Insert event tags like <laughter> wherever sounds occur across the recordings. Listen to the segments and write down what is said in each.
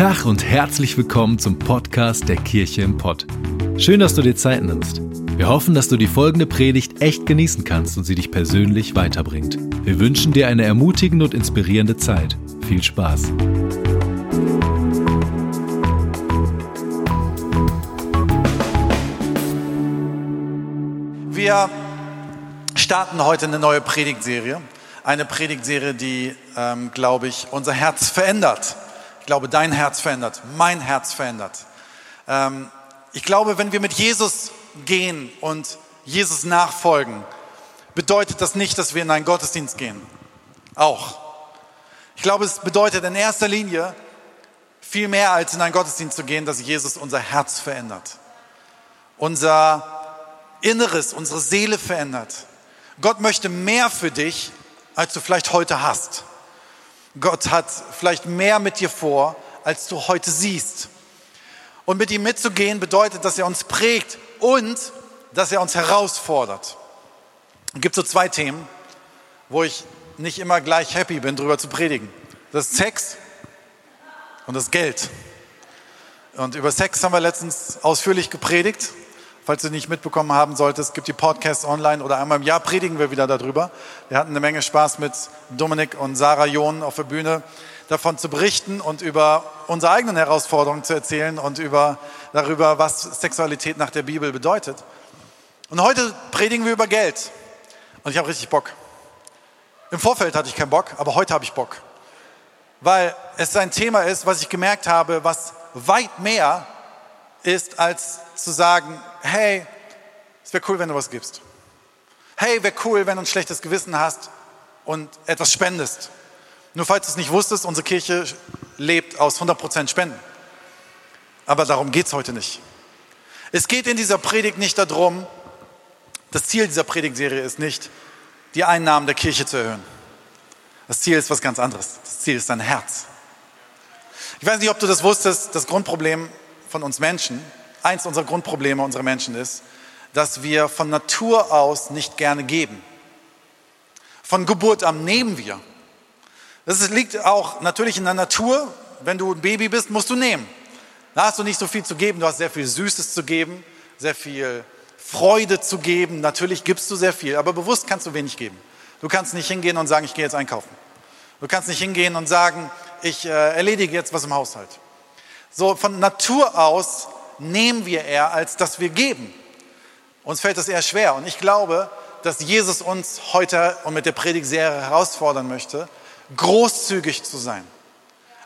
Tag und herzlich willkommen zum Podcast der Kirche im Pott. Schön, dass du dir Zeit nimmst. Wir hoffen, dass du die folgende Predigt echt genießen kannst und sie dich persönlich weiterbringt. Wir wünschen dir eine ermutigende und inspirierende Zeit. Viel Spaß. Wir starten heute eine neue Predigtserie. Eine Predigtserie, die, ähm, glaube ich, unser Herz verändert. Ich glaube, dein Herz verändert, mein Herz verändert. Ähm, ich glaube, wenn wir mit Jesus gehen und Jesus nachfolgen, bedeutet das nicht, dass wir in einen Gottesdienst gehen. Auch. Ich glaube, es bedeutet in erster Linie viel mehr als in einen Gottesdienst zu gehen, dass Jesus unser Herz verändert. Unser Inneres, unsere Seele verändert. Gott möchte mehr für dich, als du vielleicht heute hast. Gott hat vielleicht mehr mit dir vor, als du heute siehst. Und mit ihm mitzugehen bedeutet, dass er uns prägt und dass er uns herausfordert. Es gibt so zwei Themen, wo ich nicht immer gleich happy bin, darüber zu predigen. Das ist Sex und das Geld. Und über Sex haben wir letztens ausführlich gepredigt. Falls du nicht mitbekommen haben solltest, gibt die Podcasts online oder einmal im Jahr predigen wir wieder darüber. Wir hatten eine Menge Spaß mit Dominik und Sarah John auf der Bühne davon zu berichten und über unsere eigenen Herausforderungen zu erzählen und über, darüber, was Sexualität nach der Bibel bedeutet. Und heute predigen wir über Geld. Und ich habe richtig Bock. Im Vorfeld hatte ich keinen Bock, aber heute habe ich Bock. Weil es ein Thema ist, was ich gemerkt habe, was weit mehr ist, als zu sagen, hey, es wäre cool, wenn du was gibst. Hey, wäre cool, wenn du ein schlechtes Gewissen hast und etwas spendest. Nur falls du es nicht wusstest, unsere Kirche lebt aus 100% Spenden. Aber darum geht es heute nicht. Es geht in dieser Predigt nicht darum, das Ziel dieser Predigtserie ist nicht, die Einnahmen der Kirche zu erhöhen. Das Ziel ist was ganz anderes. Das Ziel ist dein Herz. Ich weiß nicht, ob du das wusstest, das Grundproblem von uns Menschen, eins unserer Grundprobleme unserer Menschen ist, dass wir von Natur aus nicht gerne geben. Von Geburt an nehmen wir. Das liegt auch natürlich in der Natur. Wenn du ein Baby bist, musst du nehmen. Da hast du nicht so viel zu geben. Du hast sehr viel Süßes zu geben, sehr viel Freude zu geben. Natürlich gibst du sehr viel, aber bewusst kannst du wenig geben. Du kannst nicht hingehen und sagen, ich gehe jetzt einkaufen. Du kannst nicht hingehen und sagen, ich äh, erledige jetzt was im Haushalt. So von Natur aus nehmen wir eher, als dass wir geben. Uns fällt das eher schwer. Und ich glaube, dass Jesus uns heute und mit der Predigtserie herausfordern möchte, großzügig zu sein.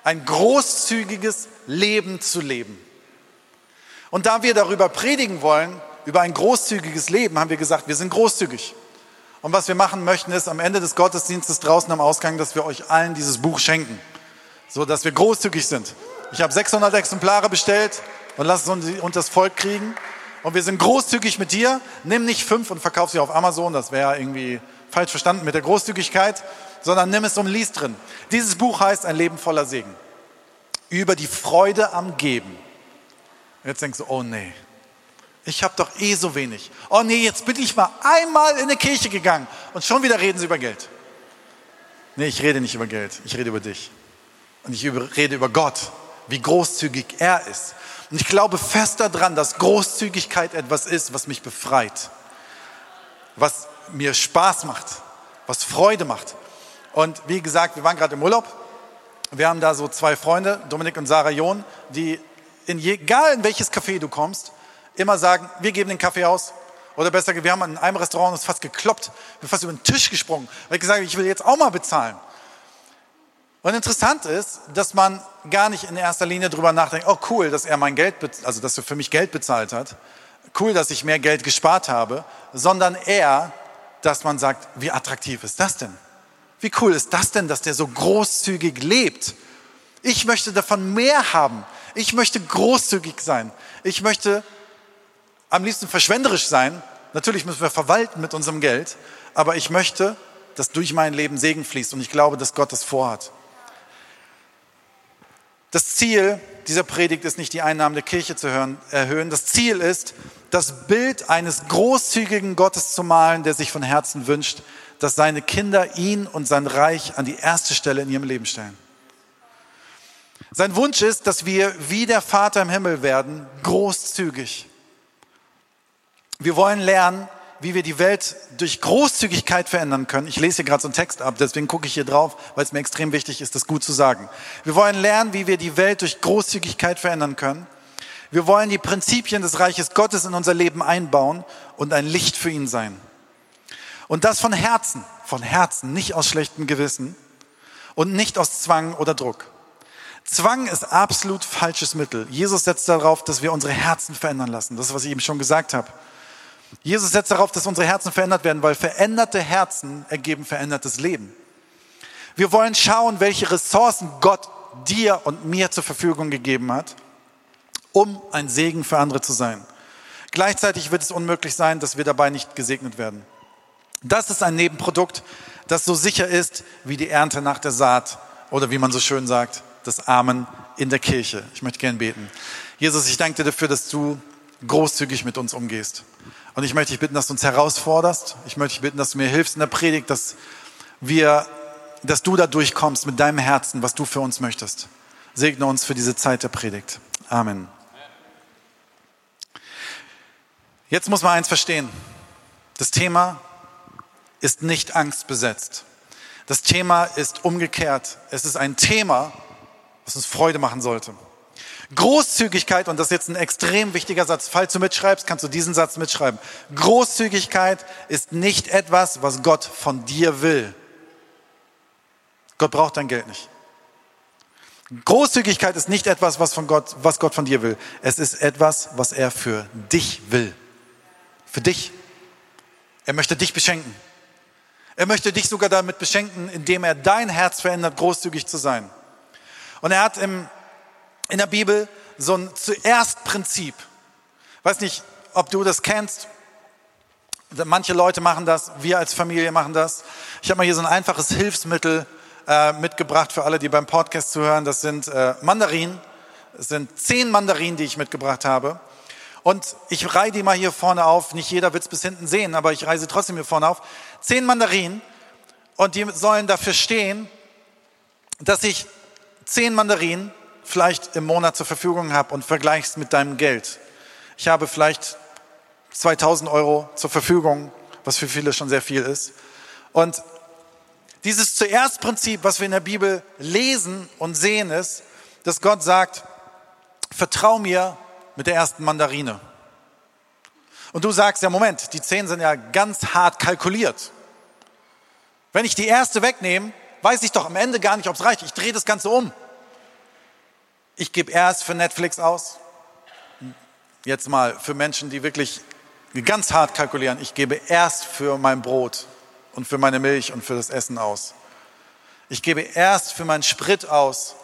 Ein großzügiges Leben zu leben. Und da wir darüber predigen wollen, über ein großzügiges Leben, haben wir gesagt, wir sind großzügig. Und was wir machen möchten, ist am Ende des Gottesdienstes draußen am Ausgang, dass wir euch allen dieses Buch schenken, so dass wir großzügig sind. Ich habe 600 Exemplare bestellt und lass uns das Volk kriegen. Und wir sind großzügig mit dir. Nimm nicht fünf und verkauf sie auf Amazon. Das wäre irgendwie falsch verstanden mit der Großzügigkeit, sondern nimm es und lies drin. Dieses Buch heißt Ein Leben voller Segen. Über die Freude am Geben. Jetzt denkst du, oh nee, ich habe doch eh so wenig. Oh nee, jetzt bin ich mal einmal in eine Kirche gegangen und schon wieder reden sie über Geld. Nee, ich rede nicht über Geld, ich rede über dich. Und ich rede über Gott, wie großzügig er ist. Und ich glaube fest daran, dass Großzügigkeit etwas ist, was mich befreit, was mir Spaß macht, was Freude macht. Und wie gesagt, wir waren gerade im Urlaub. Wir haben da so zwei Freunde, Dominik und Sarah John, die in je, egal in welches Café du kommst, immer sagen, wir geben den Kaffee aus. Oder besser, wir haben in einem Restaurant uns fast gekloppt, wir fast über den Tisch gesprungen, weil ich gesagt habe, ich will jetzt auch mal bezahlen. Und interessant ist, dass man gar nicht in erster Linie darüber nachdenkt, oh cool, dass er mein Geld, also dass er für mich Geld bezahlt hat, cool, dass ich mehr Geld gespart habe, sondern eher, dass man sagt, wie attraktiv ist das denn? Wie cool ist das denn, dass der so großzügig lebt? Ich möchte davon mehr haben. Ich möchte großzügig sein. Ich möchte am liebsten verschwenderisch sein. Natürlich müssen wir verwalten mit unserem Geld, aber ich möchte, dass durch mein Leben Segen fließt und ich glaube, dass Gott das vorhat. Das Ziel dieser Predigt ist nicht, die Einnahmen der Kirche zu erhöhen. Das Ziel ist, das Bild eines großzügigen Gottes zu malen, der sich von Herzen wünscht, dass seine Kinder ihn und sein Reich an die erste Stelle in ihrem Leben stellen. Sein Wunsch ist, dass wir wie der Vater im Himmel werden, großzügig. Wir wollen lernen, wie wir die Welt durch Großzügigkeit verändern können. Ich lese hier gerade so einen Text ab, deswegen gucke ich hier drauf, weil es mir extrem wichtig ist, das gut zu sagen. Wir wollen lernen, wie wir die Welt durch Großzügigkeit verändern können. Wir wollen die Prinzipien des Reiches Gottes in unser Leben einbauen und ein Licht für ihn sein. Und das von Herzen, von Herzen, nicht aus schlechtem Gewissen und nicht aus Zwang oder Druck. Zwang ist absolut falsches Mittel. Jesus setzt darauf, dass wir unsere Herzen verändern lassen. Das ist, was ich eben schon gesagt habe. Jesus setzt darauf, dass unsere Herzen verändert werden, weil veränderte Herzen ergeben verändertes Leben. Wir wollen schauen, welche Ressourcen Gott dir und mir zur Verfügung gegeben hat um ein Segen für andere zu sein. Gleichzeitig wird es unmöglich sein, dass wir dabei nicht gesegnet werden. Das ist ein Nebenprodukt, das so sicher ist wie die Ernte nach der Saat oder wie man so schön sagt, das Amen in der Kirche. Ich möchte gern beten. Jesus, ich danke dir dafür, dass du großzügig mit uns umgehst. Und ich möchte dich bitten, dass du uns herausforderst. Ich möchte dich bitten, dass du mir hilfst in der Predigt, dass wir, dass du da durchkommst mit deinem Herzen, was du für uns möchtest. Segne uns für diese Zeit der Predigt. Amen. Jetzt muss man eins verstehen. Das Thema ist nicht angstbesetzt. Das Thema ist umgekehrt. Es ist ein Thema, was uns Freude machen sollte. Großzügigkeit, und das ist jetzt ein extrem wichtiger Satz, falls du mitschreibst, kannst du diesen Satz mitschreiben. Großzügigkeit ist nicht etwas, was Gott von dir will. Gott braucht dein Geld nicht. Großzügigkeit ist nicht etwas, was, von Gott, was Gott von dir will. Es ist etwas, was er für dich will. Für dich. Er möchte dich beschenken. Er möchte dich sogar damit beschenken, indem er dein Herz verändert, großzügig zu sein. Und er hat im, in der Bibel so ein Zuerst-Prinzip. Weiß nicht, ob du das kennst. Manche Leute machen das, wir als Familie machen das. Ich habe mal hier so ein einfaches Hilfsmittel äh, mitgebracht für alle, die beim Podcast zuhören. Das sind äh, Mandarinen. Es sind zehn Mandarinen, die ich mitgebracht habe. Und ich reihe die mal hier vorne auf. Nicht jeder wird es bis hinten sehen, aber ich reihe sie trotzdem hier vorne auf. Zehn Mandarinen. Und die sollen dafür stehen, dass ich zehn Mandarinen vielleicht im Monat zur Verfügung habe und vergleichst mit deinem Geld. Ich habe vielleicht 2000 Euro zur Verfügung, was für viele schon sehr viel ist. Und dieses zuerst Prinzip, was wir in der Bibel lesen und sehen, ist, dass Gott sagt, vertrau mir mit der ersten Mandarine. Und du sagst, ja Moment, die zehn sind ja ganz hart kalkuliert. Wenn ich die erste wegnehme, weiß ich doch am Ende gar nicht, ob es reicht. Ich drehe das Ganze um. Ich gebe erst für Netflix aus. Jetzt mal für Menschen, die wirklich ganz hart kalkulieren. Ich gebe erst für mein Brot und für meine Milch und für das Essen aus. Ich gebe erst für meinen Sprit aus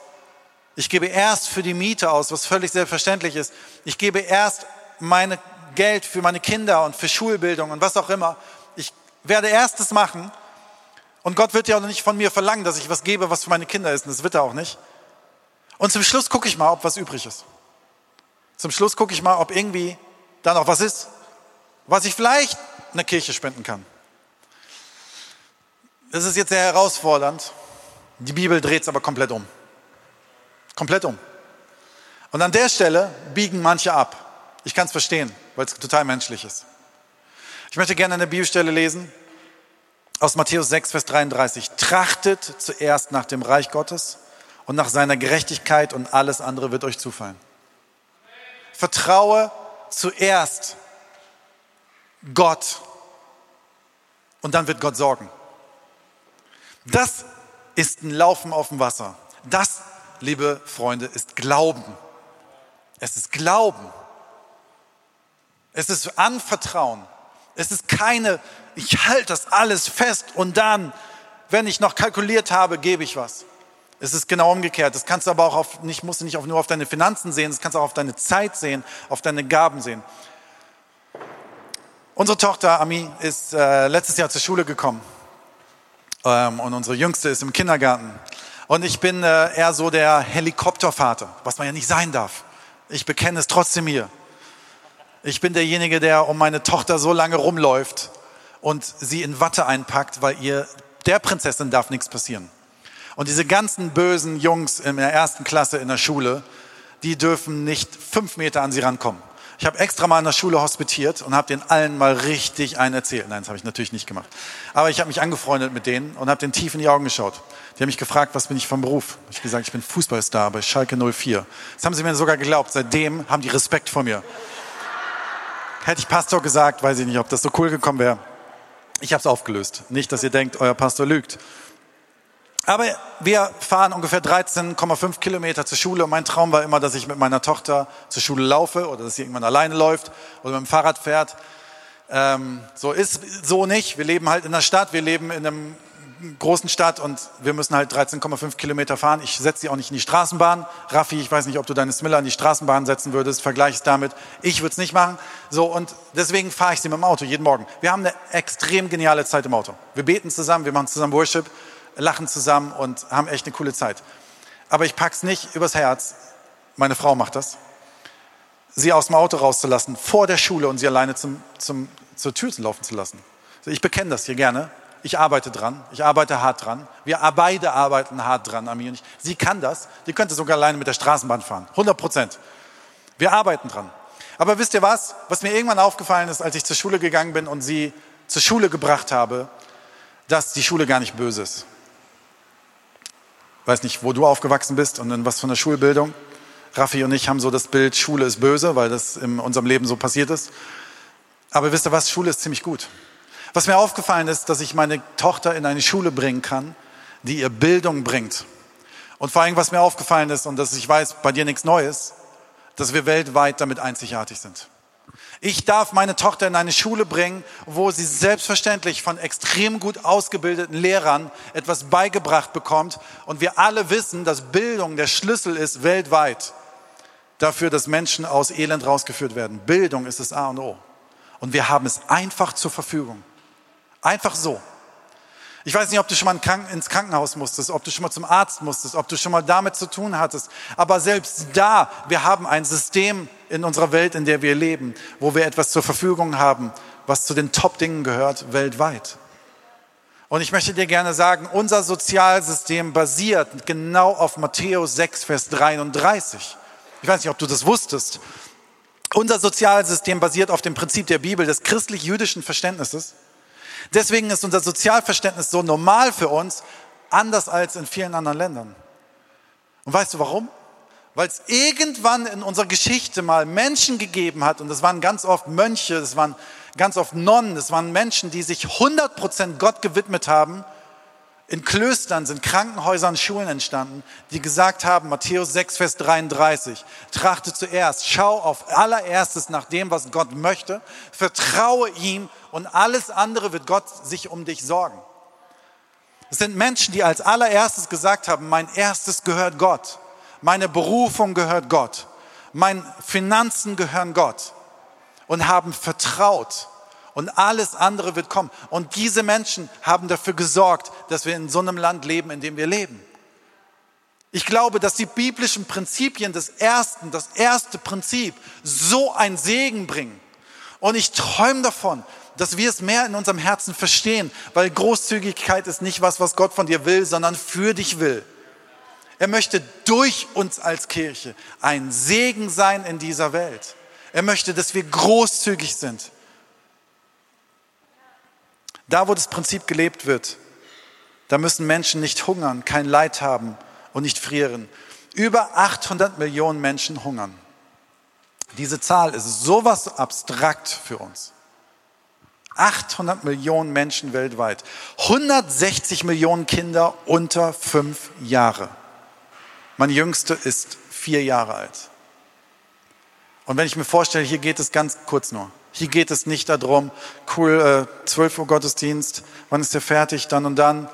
ich gebe erst für die Miete aus, was völlig selbstverständlich ist. Ich gebe erst mein Geld für meine Kinder und für Schulbildung und was auch immer. Ich werde erstes machen. Und Gott wird ja auch nicht von mir verlangen, dass ich was gebe, was für meine Kinder ist. Und das wird er auch nicht. Und zum Schluss gucke ich mal, ob was übrig ist. Zum Schluss gucke ich mal, ob irgendwie da noch was ist, was ich vielleicht einer Kirche spenden kann. Das ist jetzt sehr herausfordernd. Die Bibel dreht es aber komplett um. Komplett um. Und an der Stelle biegen manche ab. Ich kann es verstehen, weil es total menschlich ist. Ich möchte gerne eine Bibelstelle lesen aus Matthäus 6, Vers 33. Trachtet zuerst nach dem Reich Gottes und nach seiner Gerechtigkeit und alles andere wird euch zufallen. Vertraue zuerst Gott und dann wird Gott sorgen. Das ist ein Laufen auf dem Wasser. Das liebe Freunde, ist Glauben. Es ist Glauben. Es ist Anvertrauen. Es ist keine, ich halte das alles fest und dann, wenn ich noch kalkuliert habe, gebe ich was. Es ist genau umgekehrt. Das kannst du aber auch auf, nicht, musst du nicht auf, nur auf deine Finanzen sehen, das kannst du auch auf deine Zeit sehen, auf deine Gaben sehen. Unsere Tochter Ami ist äh, letztes Jahr zur Schule gekommen ähm, und unsere Jüngste ist im Kindergarten. Und ich bin äh, eher so der Helikoptervater, was man ja nicht sein darf. Ich bekenne es trotzdem hier. Ich bin derjenige, der um meine Tochter so lange rumläuft und sie in Watte einpackt, weil ihr, der Prinzessin darf nichts passieren. Und diese ganzen bösen Jungs in der ersten Klasse in der Schule, die dürfen nicht fünf Meter an sie rankommen. Ich habe extra mal in der Schule hospitiert und habe den allen mal richtig einen erzählt. Nein, das habe ich natürlich nicht gemacht. Aber ich habe mich angefreundet mit denen und habe den tief in die Augen geschaut. Die haben mich gefragt, was bin ich vom Beruf? Ich gesagt, ich bin Fußballstar bei Schalke 04. Das haben sie mir sogar geglaubt. Seitdem haben die Respekt vor mir. Hätte ich Pastor gesagt, weiß ich nicht, ob das so cool gekommen wäre. Ich habe es aufgelöst. Nicht, dass ihr denkt, euer Pastor lügt. Aber wir fahren ungefähr 13,5 Kilometer zur Schule und mein Traum war immer, dass ich mit meiner Tochter zur Schule laufe oder dass sie irgendwann alleine läuft oder mit dem Fahrrad fährt. Ähm, so ist so nicht. Wir leben halt in der Stadt, wir leben in einem großen Stadt und wir müssen halt 13,5 Kilometer fahren. Ich setze sie auch nicht in die Straßenbahn. Raffi, ich weiß nicht, ob du deine Smiller in die Straßenbahn setzen würdest. Vergleich es damit. Ich würde es nicht machen. So und deswegen fahre ich sie mit dem Auto jeden Morgen. Wir haben eine extrem geniale Zeit im Auto. Wir beten zusammen, wir machen zusammen Worship lachen zusammen und haben echt eine coole Zeit. Aber ich pack's nicht übers Herz. Meine Frau macht das. Sie aus dem Auto rauszulassen, vor der Schule und sie alleine zum, zum, zur Tür laufen zu lassen. Ich bekenne das hier gerne. Ich arbeite dran. Ich arbeite hart dran. Wir beide arbeiten hart dran, Ami und ich. Sie kann das. Die könnte sogar alleine mit der Straßenbahn fahren. 100 Prozent. Wir arbeiten dran. Aber wisst ihr was? Was mir irgendwann aufgefallen ist, als ich zur Schule gegangen bin und sie zur Schule gebracht habe, dass die Schule gar nicht böse ist weiß nicht, wo du aufgewachsen bist und in was von der Schulbildung. Raffi und ich haben so das Bild, Schule ist böse, weil das in unserem Leben so passiert ist. Aber wisst ihr was, Schule ist ziemlich gut. Was mir aufgefallen ist, dass ich meine Tochter in eine Schule bringen kann, die ihr Bildung bringt. Und vor allem, was mir aufgefallen ist, und dass ich weiß, bei dir nichts Neues, dass wir weltweit damit einzigartig sind. Ich darf meine Tochter in eine Schule bringen, wo sie selbstverständlich von extrem gut ausgebildeten Lehrern etwas beigebracht bekommt. Und wir alle wissen, dass Bildung der Schlüssel ist weltweit dafür, dass Menschen aus Elend rausgeführt werden. Bildung ist das A und O. Und wir haben es einfach zur Verfügung. Einfach so. Ich weiß nicht, ob du schon mal ins Krankenhaus musstest, ob du schon mal zum Arzt musstest, ob du schon mal damit zu tun hattest. Aber selbst da, wir haben ein System in unserer Welt, in der wir leben, wo wir etwas zur Verfügung haben, was zu den Top-Dingen gehört weltweit. Und ich möchte dir gerne sagen, unser Sozialsystem basiert genau auf Matthäus 6, Vers 33. Ich weiß nicht, ob du das wusstest. Unser Sozialsystem basiert auf dem Prinzip der Bibel, des christlich-jüdischen Verständnisses. Deswegen ist unser Sozialverständnis so normal für uns, anders als in vielen anderen Ländern. Und weißt du warum? Weil es irgendwann in unserer Geschichte mal Menschen gegeben hat, und das waren ganz oft Mönche, das waren ganz oft Nonnen, das waren Menschen, die sich 100% Gott gewidmet haben. In Klöstern sind Krankenhäusern, Schulen entstanden, die gesagt haben, Matthäus 6, Vers 33, trachte zuerst, schau auf allererstes nach dem, was Gott möchte, vertraue ihm und alles andere wird Gott sich um dich sorgen. Es sind Menschen, die als allererstes gesagt haben, mein erstes gehört Gott, meine Berufung gehört Gott, meine Finanzen gehören Gott und haben vertraut und alles andere wird kommen. Und diese Menschen haben dafür gesorgt, dass wir in so einem Land leben, in dem wir leben. Ich glaube, dass die biblischen Prinzipien des ersten, das erste Prinzip, so ein Segen bringen. Und ich träume davon, dass wir es mehr in unserem Herzen verstehen, weil Großzügigkeit ist nicht was, was Gott von dir will, sondern für dich will. Er möchte durch uns als Kirche ein Segen sein in dieser Welt. Er möchte, dass wir großzügig sind. Da, wo das Prinzip gelebt wird, da müssen Menschen nicht hungern, kein Leid haben und nicht frieren. Über 800 Millionen Menschen hungern. Diese Zahl ist sowas abstrakt für uns. 800 Millionen Menschen weltweit. 160 Millionen Kinder unter fünf Jahre. Mein Jüngste ist vier Jahre alt. Und wenn ich mir vorstelle, hier geht es ganz kurz nur. Hier geht es nicht darum, cool, äh, 12 Uhr Gottesdienst, wann ist der fertig, dann und dann.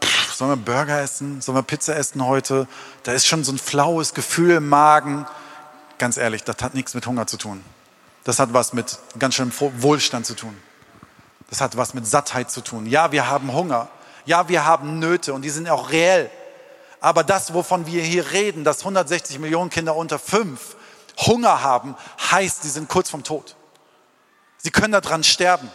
Pff, sollen wir Burger essen? Sollen wir Pizza essen heute? Da ist schon so ein flaues Gefühl im Magen. Ganz ehrlich, das hat nichts mit Hunger zu tun. Das hat was mit ganz schönem Wohlstand zu tun. Das hat was mit Sattheit zu tun. Ja, wir haben Hunger. Ja, wir haben Nöte und die sind auch reell. Aber das, wovon wir hier reden, dass 160 Millionen Kinder unter fünf Hunger haben, heißt, sie sind kurz vom Tod. Sie können daran sterben.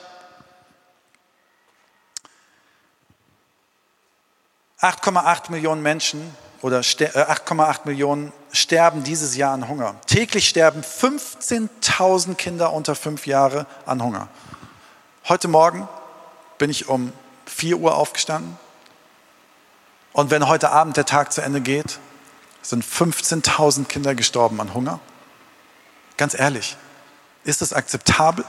8,8 Millionen Menschen oder 8,8 äh, Millionen sterben dieses Jahr an Hunger. Täglich sterben 15.000 Kinder unter fünf Jahre an Hunger. Heute Morgen bin ich um 4 Uhr aufgestanden und wenn heute Abend der Tag zu Ende geht, sind 15.000 Kinder gestorben an Hunger. Ganz ehrlich, ist es akzeptabel?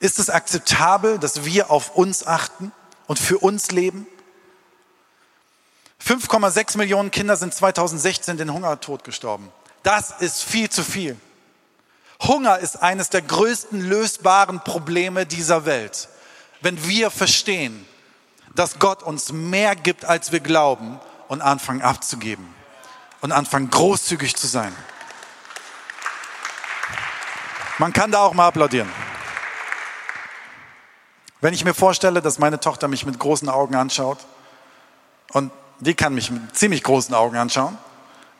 Ist es akzeptabel, dass wir auf uns achten und für uns leben? 5,6 Millionen Kinder sind 2016 den Hungertod gestorben. Das ist viel zu viel. Hunger ist eines der größten lösbaren Probleme dieser Welt. Wenn wir verstehen, dass Gott uns mehr gibt, als wir glauben und anfangen abzugeben und anfangen großzügig zu sein. Man kann da auch mal applaudieren. Wenn ich mir vorstelle, dass meine Tochter mich mit großen Augen anschaut und die kann mich mit ziemlich großen Augen anschauen,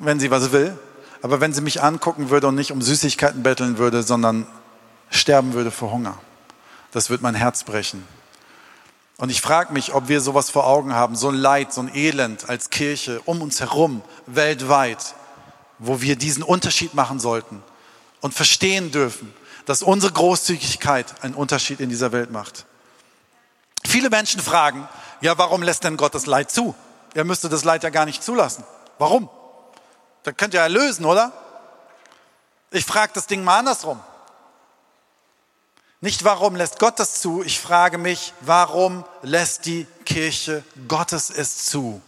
wenn sie was will. Aber wenn sie mich angucken würde und nicht um Süßigkeiten betteln würde, sondern sterben würde vor Hunger, das wird mein Herz brechen. Und ich frage mich, ob wir sowas vor Augen haben, so ein Leid, so ein Elend als Kirche um uns herum, weltweit, wo wir diesen Unterschied machen sollten und verstehen dürfen, dass unsere Großzügigkeit einen Unterschied in dieser Welt macht. Viele Menschen fragen, ja, warum lässt denn Gott das Leid zu? Er müsste das Leid ja gar nicht zulassen. Warum? Dann könnt ihr erlösen, oder? Ich frage das Ding mal andersrum. Nicht warum lässt Gott das zu, ich frage mich, warum lässt die Kirche Gottes es zu?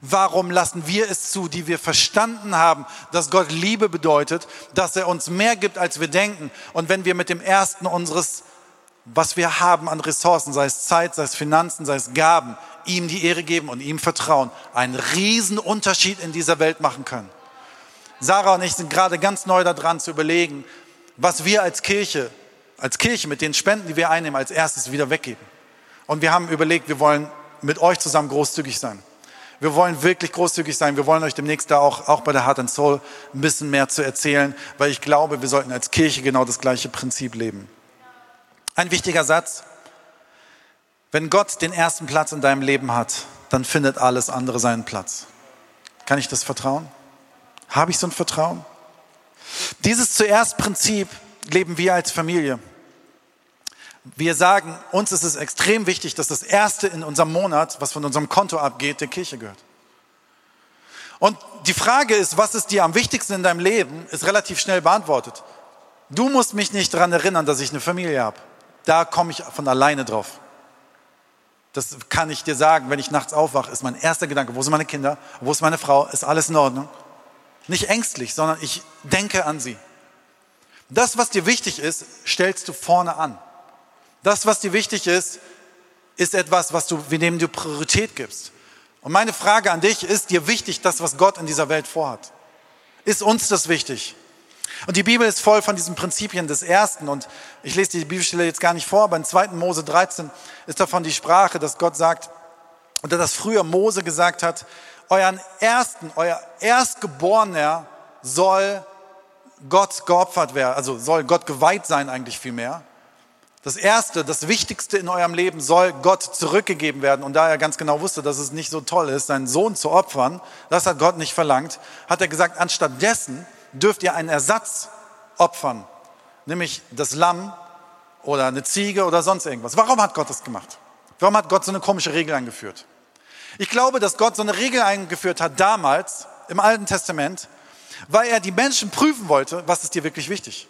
Warum lassen wir es zu, die wir verstanden haben, dass Gott Liebe bedeutet, dass er uns mehr gibt, als wir denken? Und wenn wir mit dem ersten unseres, was wir haben an Ressourcen, sei es Zeit, sei es Finanzen, sei es Gaben, ihm die Ehre geben und ihm vertrauen, einen riesen Unterschied in dieser Welt machen können. Sarah und ich sind gerade ganz neu daran zu überlegen, was wir als Kirche, als Kirche mit den Spenden, die wir einnehmen, als erstes wieder weggeben. Und wir haben überlegt, wir wollen mit euch zusammen großzügig sein. Wir wollen wirklich großzügig sein. Wir wollen euch demnächst da auch, auch bei der Heart and Soul ein bisschen mehr zu erzählen, weil ich glaube, wir sollten als Kirche genau das gleiche Prinzip leben. Ein wichtiger Satz. Wenn Gott den ersten Platz in deinem Leben hat, dann findet alles andere seinen Platz. Kann ich das vertrauen? Habe ich so ein Vertrauen? Dieses zuerst Prinzip leben wir als Familie. Wir sagen, uns ist es extrem wichtig, dass das Erste in unserem Monat, was von unserem Konto abgeht, der Kirche gehört. Und die Frage ist, was ist dir am wichtigsten in deinem Leben, ist relativ schnell beantwortet. Du musst mich nicht daran erinnern, dass ich eine Familie habe. Da komme ich von alleine drauf. Das kann ich dir sagen, wenn ich nachts aufwache, ist mein erster Gedanke, wo sind meine Kinder, wo ist meine Frau, ist alles in Ordnung? Nicht ängstlich, sondern ich denke an sie. Das, was dir wichtig ist, stellst du vorne an. Das, was dir wichtig ist, ist etwas, was du, dem du Priorität gibst. Und meine Frage an dich, ist dir wichtig, das, was Gott in dieser Welt vorhat? Ist uns das wichtig? Und die Bibel ist voll von diesen Prinzipien des Ersten. Und ich lese die Bibelstelle jetzt gar nicht vor, aber in 2. Mose 13 ist davon die Sprache, dass Gott sagt, oder dass früher Mose gesagt hat, euren Ersten, euer Erstgeborener soll Gott geopfert werden, also soll Gott geweiht sein eigentlich viel mehr. Das Erste, das Wichtigste in eurem Leben soll Gott zurückgegeben werden. Und da er ganz genau wusste, dass es nicht so toll ist, seinen Sohn zu opfern, das hat Gott nicht verlangt, hat er gesagt, anstatt dessen dürft ihr einen Ersatz opfern, nämlich das Lamm oder eine Ziege oder sonst irgendwas. Warum hat Gott das gemacht? Warum hat Gott so eine komische Regel eingeführt? Ich glaube, dass Gott so eine Regel eingeführt hat damals im Alten Testament, weil er die Menschen prüfen wollte, was ist dir wirklich wichtig?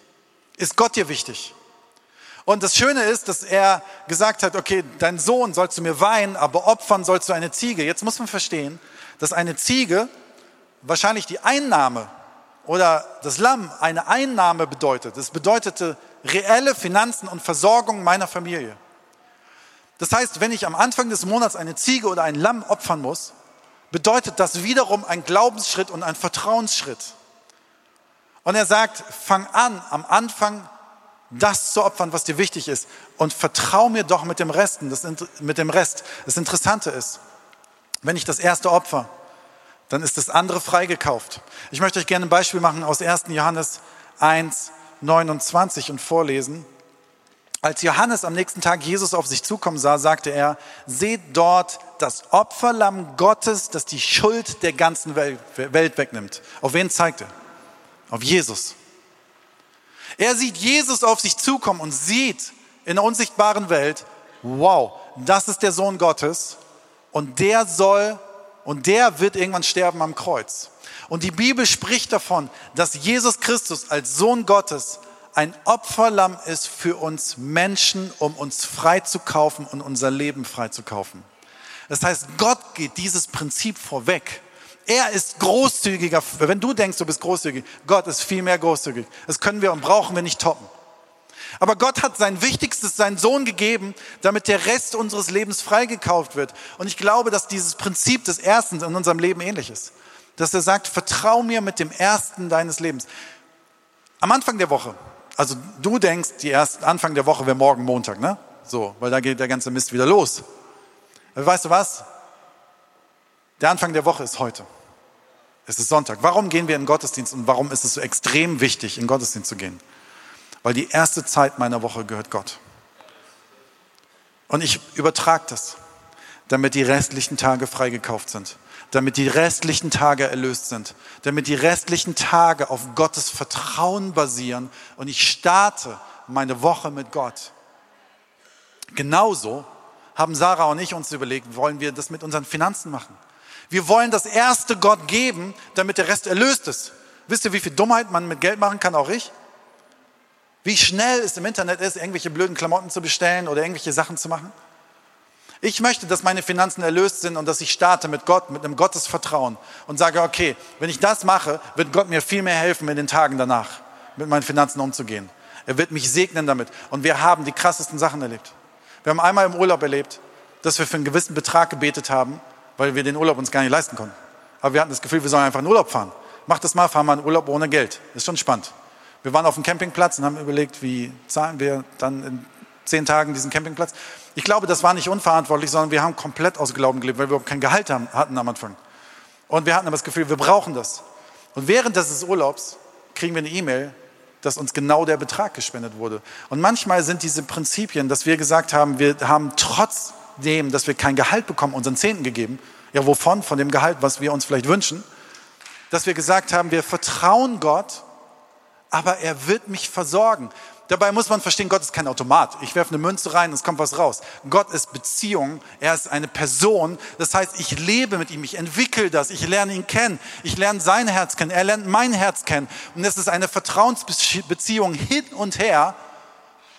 Ist Gott dir wichtig? Und das Schöne ist, dass er gesagt hat, okay, dein Sohn sollst du mir weinen, aber opfern sollst du eine Ziege. Jetzt muss man verstehen, dass eine Ziege wahrscheinlich die Einnahme oder das Lamm eine Einnahme bedeutet. Es bedeutete reelle Finanzen und Versorgung meiner Familie. Das heißt, wenn ich am Anfang des Monats eine Ziege oder ein Lamm opfern muss, bedeutet das wiederum ein Glaubensschritt und ein Vertrauensschritt. Und er sagt, fang an, am Anfang das zu opfern, was dir wichtig ist. Und vertrau mir doch mit dem, Resten, das, mit dem Rest. Das Interessante ist, wenn ich das erste Opfer, dann ist das andere freigekauft. Ich möchte euch gerne ein Beispiel machen aus 1. Johannes 1, 29 und vorlesen. Als Johannes am nächsten Tag Jesus auf sich zukommen sah, sagte er, seht dort das Opferlamm Gottes, das die Schuld der ganzen Welt wegnimmt. Auf wen zeigt er? Auf Jesus. Er sieht Jesus auf sich zukommen und sieht in der unsichtbaren Welt, wow, das ist der Sohn Gottes und der soll und der wird irgendwann sterben am Kreuz. Und die Bibel spricht davon, dass Jesus Christus als Sohn Gottes ein Opferlamm ist für uns Menschen, um uns freizukaufen und unser Leben freizukaufen. Das heißt, Gott geht dieses Prinzip vorweg. Er ist großzügiger. Wenn du denkst, du bist großzügig, Gott ist viel mehr großzügig. Das können wir und brauchen wir nicht toppen. Aber Gott hat sein Wichtigstes, seinen Sohn gegeben, damit der Rest unseres Lebens freigekauft wird. Und ich glaube, dass dieses Prinzip des Ersten in unserem Leben ähnlich ist. Dass er sagt, vertrau mir mit dem Ersten deines Lebens. Am Anfang der Woche, also du denkst, die ersten Anfang der Woche wäre morgen Montag, ne? So, weil da geht der ganze Mist wieder los. Aber weißt du was? Der Anfang der Woche ist heute. Es ist Sonntag. Warum gehen wir in den Gottesdienst und warum ist es so extrem wichtig, in den Gottesdienst zu gehen? Weil die erste Zeit meiner Woche gehört Gott. Und ich übertrage das, damit die restlichen Tage freigekauft sind, damit die restlichen Tage erlöst sind, damit die restlichen Tage auf Gottes Vertrauen basieren und ich starte meine Woche mit Gott. Genauso haben Sarah und ich uns überlegt, wollen wir das mit unseren Finanzen machen? Wir wollen das erste Gott geben, damit der Rest erlöst ist. Wisst ihr, wie viel Dummheit man mit Geld machen kann, auch ich? Wie schnell es im Internet ist, irgendwelche blöden Klamotten zu bestellen oder irgendwelche Sachen zu machen? Ich möchte, dass meine Finanzen erlöst sind und dass ich starte mit Gott, mit einem Gottesvertrauen und sage, okay, wenn ich das mache, wird Gott mir viel mehr helfen in den Tagen danach, mit meinen Finanzen umzugehen. Er wird mich segnen damit. Und wir haben die krassesten Sachen erlebt. Wir haben einmal im Urlaub erlebt, dass wir für einen gewissen Betrag gebetet haben, weil wir den Urlaub uns gar nicht leisten konnten. Aber wir hatten das Gefühl, wir sollen einfach in Urlaub fahren. Mach das mal, fahren wir in Urlaub ohne Geld. Ist schon spannend. Wir waren auf dem Campingplatz und haben überlegt, wie zahlen wir dann in zehn Tagen diesen Campingplatz. Ich glaube, das war nicht unverantwortlich, sondern wir haben komplett aus Glauben gelebt, weil wir überhaupt kein Gehalt haben, hatten am Anfang. Und wir hatten aber das Gefühl, wir brauchen das. Und während des Urlaubs kriegen wir eine E-Mail, dass uns genau der Betrag gespendet wurde. Und manchmal sind diese Prinzipien, dass wir gesagt haben, wir haben trotzdem, dass wir kein Gehalt bekommen, unseren Zehnten gegeben. Ja, wovon? Von dem Gehalt, was wir uns vielleicht wünschen. Dass wir gesagt haben, wir vertrauen Gott, aber er wird mich versorgen. Dabei muss man verstehen, Gott ist kein Automat. Ich werfe eine Münze rein, es kommt was raus. Gott ist Beziehung, er ist eine Person. Das heißt, ich lebe mit ihm, ich entwickle das, ich lerne ihn kennen, ich lerne sein Herz kennen, er lernt mein Herz kennen. Und es ist eine Vertrauensbeziehung hin und her.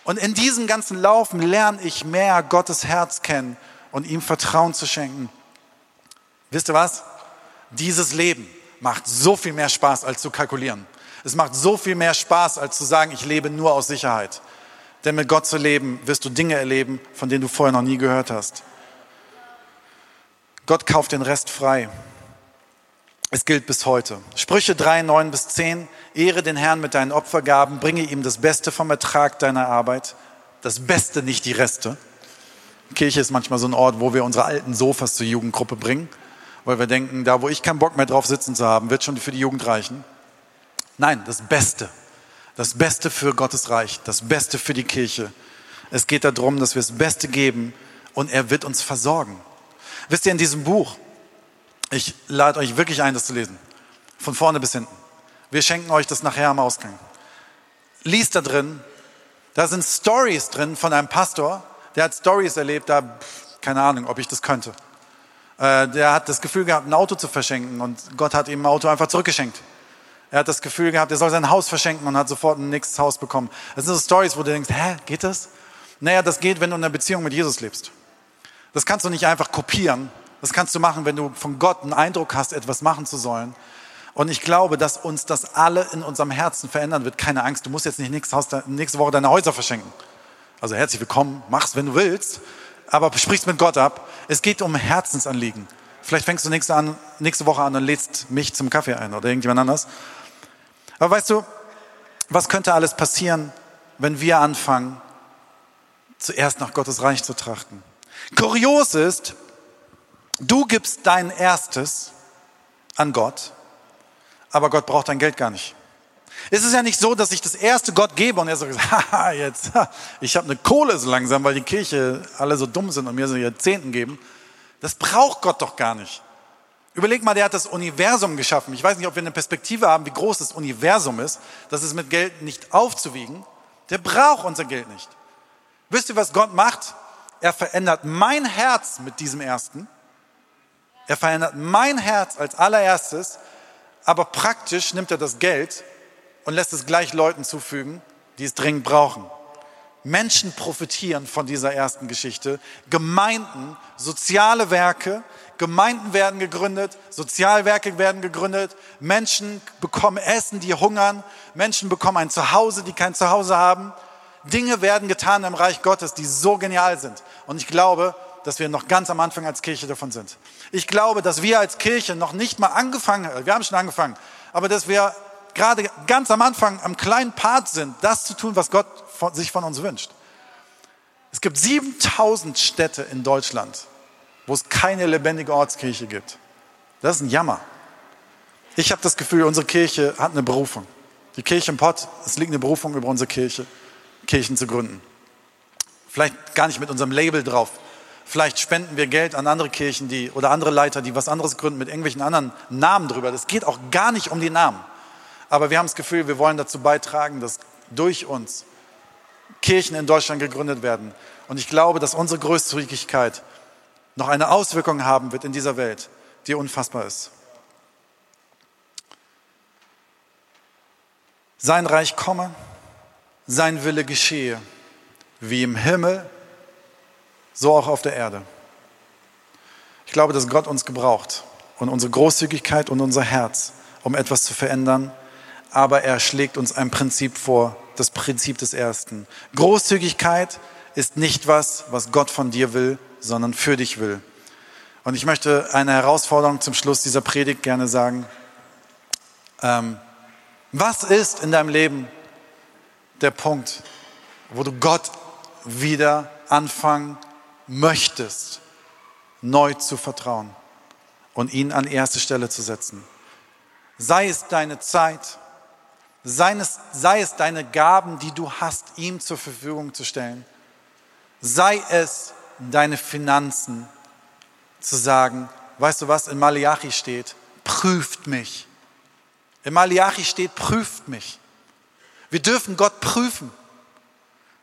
Und in diesem ganzen Laufen lerne ich mehr Gottes Herz kennen und ihm Vertrauen zu schenken. Wisst ihr was? Dieses Leben macht so viel mehr Spaß, als zu kalkulieren. Es macht so viel mehr Spaß, als zu sagen, ich lebe nur aus Sicherheit. Denn mit Gott zu leben, wirst du Dinge erleben, von denen du vorher noch nie gehört hast. Gott kauft den Rest frei. Es gilt bis heute. Sprüche 3, 9 bis 10. Ehre den Herrn mit deinen Opfergaben, bringe ihm das Beste vom Ertrag deiner Arbeit. Das Beste, nicht die Reste. Kirche ist manchmal so ein Ort, wo wir unsere alten Sofas zur Jugendgruppe bringen, weil wir denken, da wo ich keinen Bock mehr drauf sitzen zu haben, wird schon für die Jugend reichen. Nein, das Beste. Das Beste für Gottes Reich, das Beste für die Kirche. Es geht darum, dass wir das Beste geben und er wird uns versorgen. Wisst ihr, in diesem Buch, ich lade euch wirklich ein, das zu lesen. Von vorne bis hinten. Wir schenken euch das nachher am Ausgang. Liest da drin, da sind Stories drin von einem Pastor, der hat Stories erlebt, da, keine Ahnung, ob ich das könnte. Äh, der hat das Gefühl gehabt, ein Auto zu verschenken und Gott hat ihm ein Auto einfach zurückgeschenkt. Er hat das Gefühl gehabt, er soll sein Haus verschenken und hat sofort ein nächstes Haus bekommen. Das sind so Stories, wo du denkst, hä, geht das? Naja, das geht, wenn du in einer Beziehung mit Jesus lebst. Das kannst du nicht einfach kopieren. Das kannst du machen, wenn du von Gott einen Eindruck hast, etwas machen zu sollen. Und ich glaube, dass uns das alle in unserem Herzen verändern wird. Keine Angst, du musst jetzt nicht nächste Woche deine Häuser verschenken. Also herzlich willkommen, mach's, wenn du willst, aber sprichst mit Gott ab. Es geht um Herzensanliegen. Vielleicht fängst du nächste, an, nächste Woche an und lädst mich zum Kaffee ein oder irgendjemand anders. Aber weißt du, was könnte alles passieren, wenn wir anfangen, zuerst nach Gottes Reich zu trachten? Kurios ist, du gibst dein Erstes an Gott, aber Gott braucht dein Geld gar nicht. Es ist ja nicht so, dass ich das erste Gott gebe und er sagt, <laughs> haha, jetzt, ich habe eine Kohle so langsam, weil die Kirche alle so dumm sind und mir so ihr Zehnten geben. Das braucht Gott doch gar nicht. Überleg mal, der hat das Universum geschaffen. Ich weiß nicht, ob wir eine Perspektive haben, wie groß das Universum ist. Das ist mit Geld nicht aufzuwiegen. Der braucht unser Geld nicht. Wisst ihr, was Gott macht? Er verändert mein Herz mit diesem ersten. Er verändert mein Herz als allererstes, aber praktisch nimmt er das Geld und lässt es gleich Leuten zufügen, die es dringend brauchen. Menschen profitieren von dieser ersten Geschichte. Gemeinden, soziale Werke, Gemeinden werden gegründet, Sozialwerke werden gegründet, Menschen bekommen Essen, die hungern, Menschen bekommen ein Zuhause, die kein Zuhause haben. Dinge werden getan im Reich Gottes, die so genial sind. Und ich glaube, dass wir noch ganz am Anfang als Kirche davon sind. Ich glaube, dass wir als Kirche noch nicht mal angefangen, wir haben schon angefangen, aber dass wir gerade ganz am Anfang am kleinen Part sind, das zu tun, was Gott sich von uns wünscht. Es gibt 7000 Städte in Deutschland, wo es keine lebendige Ortskirche gibt. Das ist ein Jammer. Ich habe das Gefühl, unsere Kirche hat eine Berufung. Die Kirche im Pott, es liegt eine Berufung über unsere Kirche, Kirchen zu gründen. Vielleicht gar nicht mit unserem Label drauf. Vielleicht spenden wir Geld an andere Kirchen, die oder andere Leiter, die was anderes gründen mit irgendwelchen anderen Namen drüber. Das geht auch gar nicht um die Namen. Aber wir haben das Gefühl, wir wollen dazu beitragen, dass durch uns Kirchen in Deutschland gegründet werden. Und ich glaube, dass unsere Großzügigkeit noch eine Auswirkung haben wird in dieser Welt, die unfassbar ist. Sein Reich komme, sein Wille geschehe, wie im Himmel, so auch auf der Erde. Ich glaube, dass Gott uns gebraucht und unsere Großzügigkeit und unser Herz, um etwas zu verändern, aber er schlägt uns ein Prinzip vor, das Prinzip des Ersten. Großzügigkeit ist nicht was, was Gott von dir will, sondern für dich will. Und ich möchte eine Herausforderung zum Schluss dieser Predigt gerne sagen. Ähm, was ist in deinem Leben der Punkt, wo du Gott wieder anfangen möchtest, neu zu vertrauen und ihn an erste Stelle zu setzen? Sei es deine Zeit, sei es, sei es deine Gaben, die du hast, ihm zur Verfügung zu stellen. Sei es deine Finanzen, zu sagen, weißt du was, in Malachi steht, prüft mich. In Malachi steht, prüft mich. Wir dürfen Gott prüfen.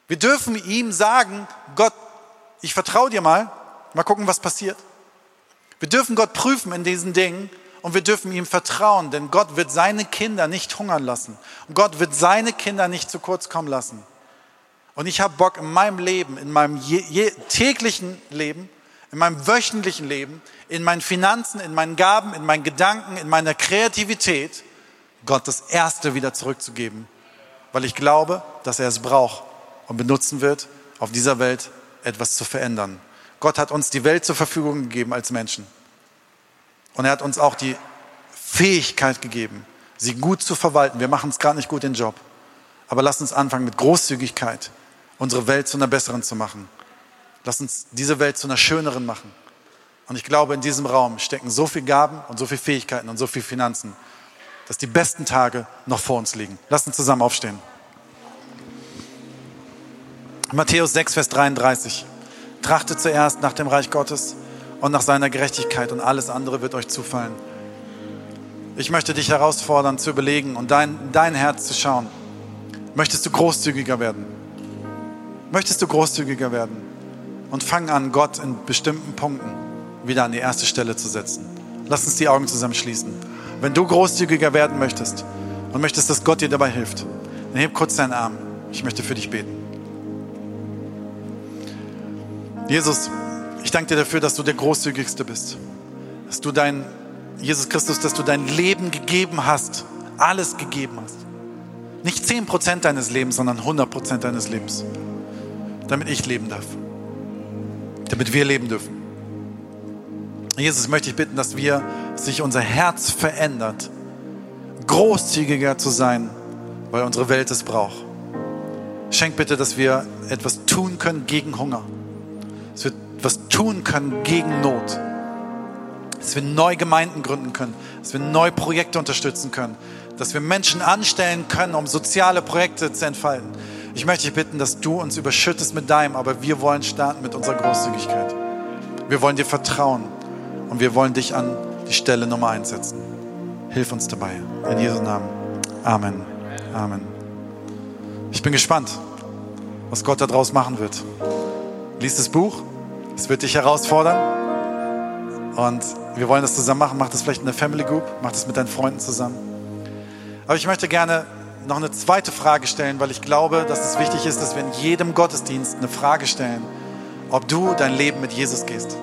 Wir dürfen ihm sagen, Gott, ich vertraue dir mal, mal gucken, was passiert. Wir dürfen Gott prüfen in diesen Dingen und wir dürfen ihm vertrauen, denn Gott wird seine Kinder nicht hungern lassen. Und Gott wird seine Kinder nicht zu kurz kommen lassen. Und ich habe Bock in meinem Leben, in meinem täglichen Leben, in meinem wöchentlichen Leben, in meinen Finanzen, in meinen Gaben, in meinen Gedanken, in meiner Kreativität, Gott das Erste wieder zurückzugeben, weil ich glaube, dass er es braucht und benutzen wird, auf dieser Welt etwas zu verändern. Gott hat uns die Welt zur Verfügung gegeben als Menschen. Und er hat uns auch die Fähigkeit gegeben, sie gut zu verwalten. Wir machen es gerade nicht gut den Job. Aber lass uns anfangen mit Großzügigkeit, unsere Welt zu einer besseren zu machen. Lass uns diese Welt zu einer schöneren machen. Und ich glaube, in diesem Raum stecken so viele Gaben und so viele Fähigkeiten und so viele Finanzen, dass die besten Tage noch vor uns liegen. Lass uns zusammen aufstehen. Matthäus 6, Vers 33. Trachtet zuerst nach dem Reich Gottes und nach seiner Gerechtigkeit und alles andere wird euch zufallen. Ich möchte dich herausfordern zu überlegen und dein, dein Herz zu schauen. Möchtest du großzügiger werden? Möchtest du großzügiger werden? Und fang an, Gott in bestimmten Punkten wieder an die erste Stelle zu setzen. Lass uns die Augen zusammen schließen. Wenn du großzügiger werden möchtest und möchtest, dass Gott dir dabei hilft, dann heb kurz deinen Arm. Ich möchte für dich beten. Jesus, ich danke dir dafür, dass du der Großzügigste bist. Dass du dein, Jesus Christus, dass du dein Leben gegeben hast. Alles gegeben hast. Nicht 10% deines Lebens, sondern 100% deines Lebens. Damit ich leben darf. Damit wir leben dürfen. Jesus, möchte ich bitten, dass wir, sich unser Herz verändert, großzügiger zu sein, weil unsere Welt es braucht. Schenk bitte, dass wir etwas tun können gegen Hunger. Dass wir etwas tun können gegen Not. Dass wir neue Gemeinden gründen können, dass wir neue Projekte unterstützen können, dass wir Menschen anstellen können, um soziale Projekte zu entfalten. Ich möchte dich bitten, dass du uns überschüttest mit deinem, aber wir wollen starten mit unserer Großzügigkeit. Wir wollen dir vertrauen und wir wollen dich an die Stelle Nummer eins setzen. Hilf uns dabei. In Jesu Namen. Amen. Amen. Ich bin gespannt, was Gott daraus machen wird. Lies das Buch. Es wird dich herausfordern. Und wir wollen das zusammen machen. Mach das vielleicht in der Family Group. Mach das mit deinen Freunden zusammen. Aber ich möchte gerne noch eine zweite Frage stellen, weil ich glaube, dass es wichtig ist, dass wir in jedem Gottesdienst eine Frage stellen, ob du dein Leben mit Jesus gehst.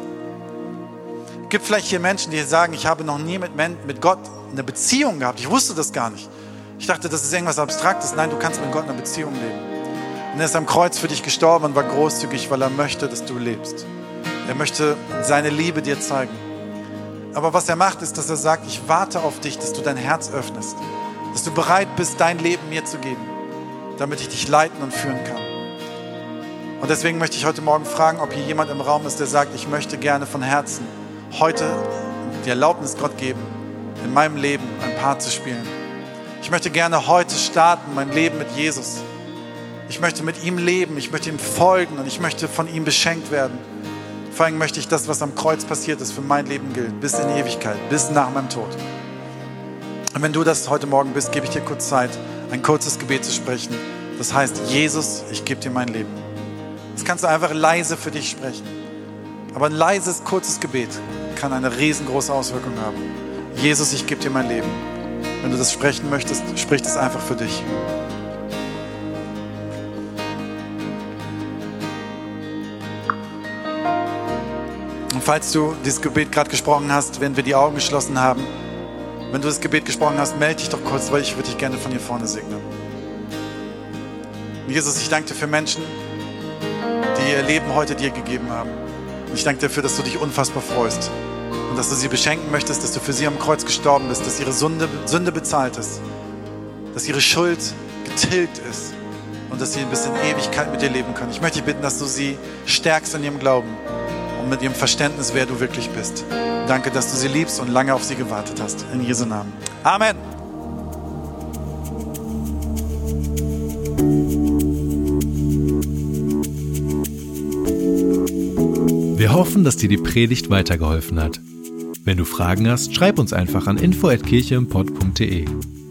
Es gibt vielleicht hier Menschen, die sagen, ich habe noch nie mit, mit Gott eine Beziehung gehabt. Ich wusste das gar nicht. Ich dachte, das ist irgendwas Abstraktes. Nein, du kannst mit Gott eine Beziehung leben. Und er ist am Kreuz für dich gestorben und war großzügig, weil er möchte, dass du lebst. Er möchte seine Liebe dir zeigen. Aber was er macht, ist, dass er sagt, ich warte auf dich, dass du dein Herz öffnest dass du bereit bist, dein Leben mir zu geben, damit ich dich leiten und führen kann. Und deswegen möchte ich heute Morgen fragen, ob hier jemand im Raum ist, der sagt, ich möchte gerne von Herzen heute die Erlaubnis Gott geben, in meinem Leben ein Part zu spielen. Ich möchte gerne heute starten, mein Leben mit Jesus. Ich möchte mit ihm leben, ich möchte ihm folgen und ich möchte von ihm beschenkt werden. Vor allem möchte ich das, was am Kreuz passiert ist, für mein Leben gilt, bis in Ewigkeit, bis nach meinem Tod. Und wenn du das heute Morgen bist, gebe ich dir kurz Zeit, ein kurzes Gebet zu sprechen. Das heißt, Jesus, ich gebe dir mein Leben. Das kannst du einfach leise für dich sprechen. Aber ein leises, kurzes Gebet kann eine riesengroße Auswirkung haben. Jesus, ich gebe dir mein Leben. Wenn du das sprechen möchtest, sprich das einfach für dich. Und falls du dieses Gebet gerade gesprochen hast, wenn wir die Augen geschlossen haben, wenn du das Gebet gesprochen hast, melde dich doch kurz, weil ich würde dich gerne von hier vorne segnen. Und Jesus, ich danke dir für Menschen, die ihr Leben heute dir gegeben haben. Und ich danke dir dafür, dass du dich unfassbar freust und dass du sie beschenken möchtest, dass du für sie am Kreuz gestorben bist, dass ihre Sünde, Sünde bezahlt ist, dass ihre Schuld getilgt ist und dass sie bis in Ewigkeit mit dir leben können. Ich möchte dich bitten, dass du sie stärkst in ihrem Glauben und mit ihrem Verständnis, wer du wirklich bist. Danke, dass du sie liebst und lange auf sie gewartet hast. In Jesu Namen. Amen. Wir hoffen, dass dir die Predigt weitergeholfen hat. Wenn du Fragen hast, schreib uns einfach an info@kircheimpod.de.